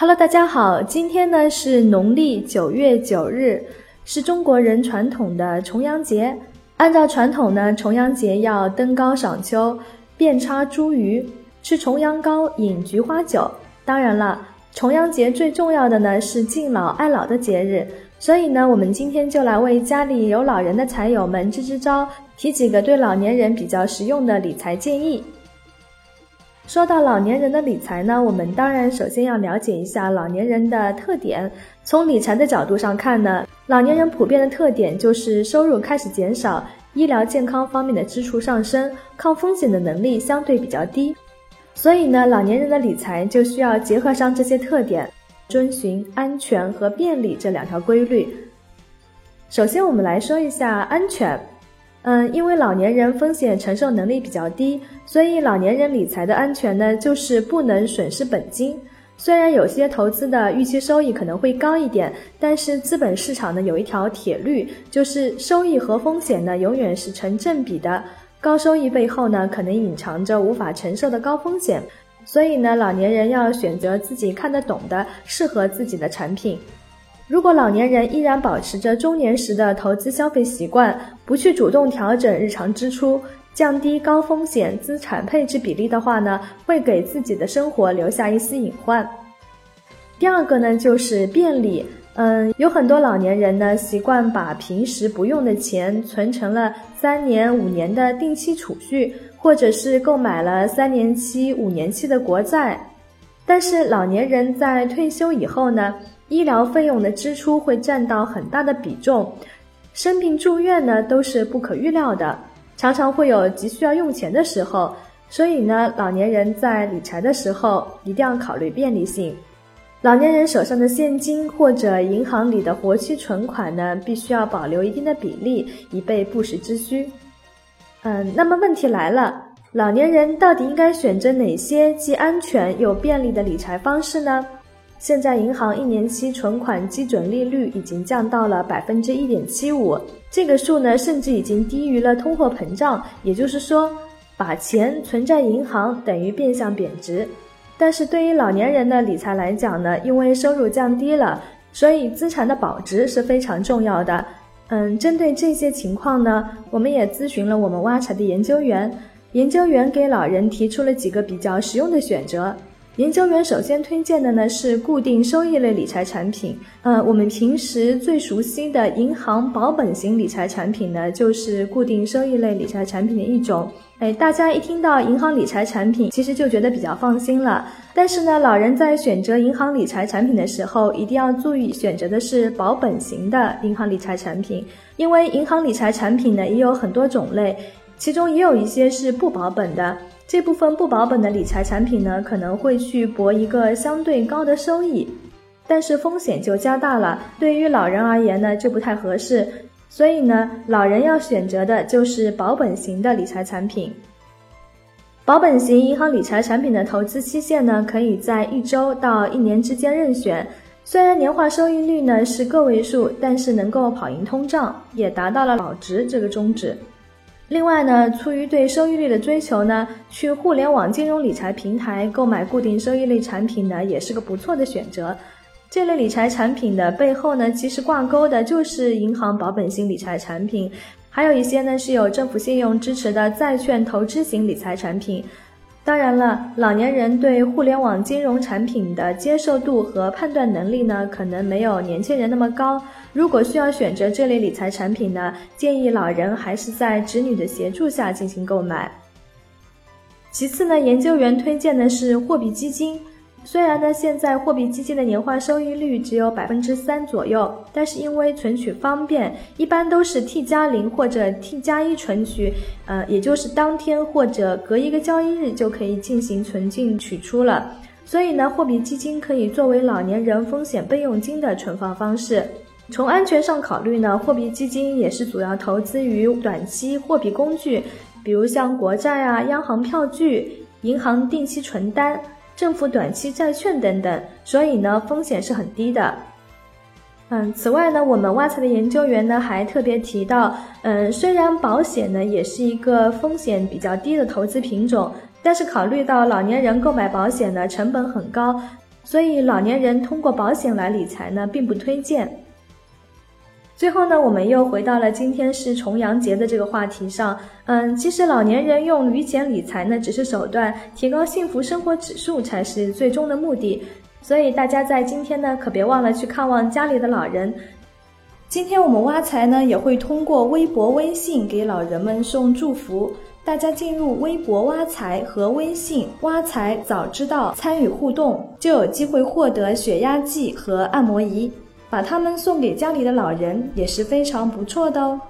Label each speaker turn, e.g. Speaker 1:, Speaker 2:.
Speaker 1: Hello，大家好，今天呢是农历九月九日，是中国人传统的重阳节。按照传统呢，重阳节要登高赏秋，遍插茱萸，吃重阳糕，饮菊花酒。当然了，重阳节最重要的呢是敬老爱老的节日，所以呢，我们今天就来为家里有老人的财友们支支招，提几个对老年人比较实用的理财建议。说到老年人的理财呢，我们当然首先要了解一下老年人的特点。从理财的角度上看呢，老年人普遍的特点就是收入开始减少，医疗健康方面的支出上升，抗风险的能力相对比较低。所以呢，老年人的理财就需要结合上这些特点，遵循安全和便利这两条规律。首先，我们来说一下安全。嗯，因为老年人风险承受能力比较低，所以老年人理财的安全呢，就是不能损失本金。虽然有些投资的预期收益可能会高一点，但是资本市场呢有一条铁律，就是收益和风险呢永远是成正比的。高收益背后呢，可能隐藏着无法承受的高风险。所以呢，老年人要选择自己看得懂的、适合自己的产品。如果老年人依然保持着中年时的投资消费习惯，不去主动调整日常支出，降低高风险资产配置比例的话呢，会给自己的生活留下一丝隐患。第二个呢，就是便利。嗯，有很多老年人呢，习惯把平时不用的钱存成了三年、五年的定期储蓄，或者是购买了三年期、五年期的国债。但是老年人在退休以后呢？医疗费用的支出会占到很大的比重，生病住院呢都是不可预料的，常常会有急需要用钱的时候。所以呢，老年人在理财的时候一定要考虑便利性。老年人手上的现金或者银行里的活期存款呢，必须要保留一定的比例，以备不时之需。嗯，那么问题来了，老年人到底应该选择哪些既安全又便利的理财方式呢？现在银行一年期存款基准利率已经降到了百分之一点七五，这个数呢，甚至已经低于了通货膨胀。也就是说，把钱存在银行等于变相贬值。但是对于老年人的理财来讲呢，因为收入降低了，所以资产的保值是非常重要的。嗯，针对这些情况呢，我们也咨询了我们挖财的研究员，研究员给老人提出了几个比较实用的选择。研究员首先推荐的呢是固定收益类理财产品。呃，我们平时最熟悉的银行保本型理财产品呢，就是固定收益类理财产品的一种。哎，大家一听到银行理财产品，其实就觉得比较放心了。但是呢，老人在选择银行理财产品的时候，一定要注意选择的是保本型的银行理财产品，因为银行理财产品呢也有很多种类，其中也有一些是不保本的。这部分不保本的理财产品呢，可能会去博一个相对高的收益，但是风险就加大了。对于老人而言呢，就不太合适。所以呢，老人要选择的就是保本型的理财产品。保本型银行理财产品的投资期限呢，可以在一周到一年之间任选。虽然年化收益率呢是个位数，但是能够跑赢通胀，也达到了保值这个宗旨。另外呢，出于对收益率的追求呢，去互联网金融理财平台购买固定收益类产品呢，也是个不错的选择。这类理财产品的背后呢，其实挂钩的就是银行保本型理财产品，还有一些呢是有政府信用支持的债券投资型理财产品。当然了，老年人对互联网金融产品的接受度和判断能力呢，可能没有年轻人那么高。如果需要选择这类理财产品呢，建议老人还是在子女的协助下进行购买。其次呢，研究员推荐的是货币基金。虽然呢，现在货币基金的年化收益率只有百分之三左右，但是因为存取方便，一般都是 T 加零或者 T 加一存取，呃，也就是当天或者隔一个交易日就可以进行存进取出了。所以呢，货币基金可以作为老年人风险备用金的存放方式。从安全上考虑呢，货币基金也是主要投资于短期货币工具，比如像国债啊、央行票据、银行定期存单。政府短期债券等等，所以呢风险是很低的。嗯，此外呢，我们挖财的研究员呢还特别提到，嗯，虽然保险呢也是一个风险比较低的投资品种，但是考虑到老年人购买保险呢成本很高，所以老年人通过保险来理财呢，并不推荐。最后呢，我们又回到了今天是重阳节的这个话题上。嗯，其实老年人用旅险理财呢，只是手段，提高幸福生活指数才是最终的目的。所以大家在今天呢，可别忘了去看望家里的老人。今天我们挖财呢，也会通过微博、微信给老人们送祝福。大家进入微博挖财和微信挖财早知道参与互动，就有机会获得血压计和按摩仪。把它们送给家里的老人也是非常不错的哦。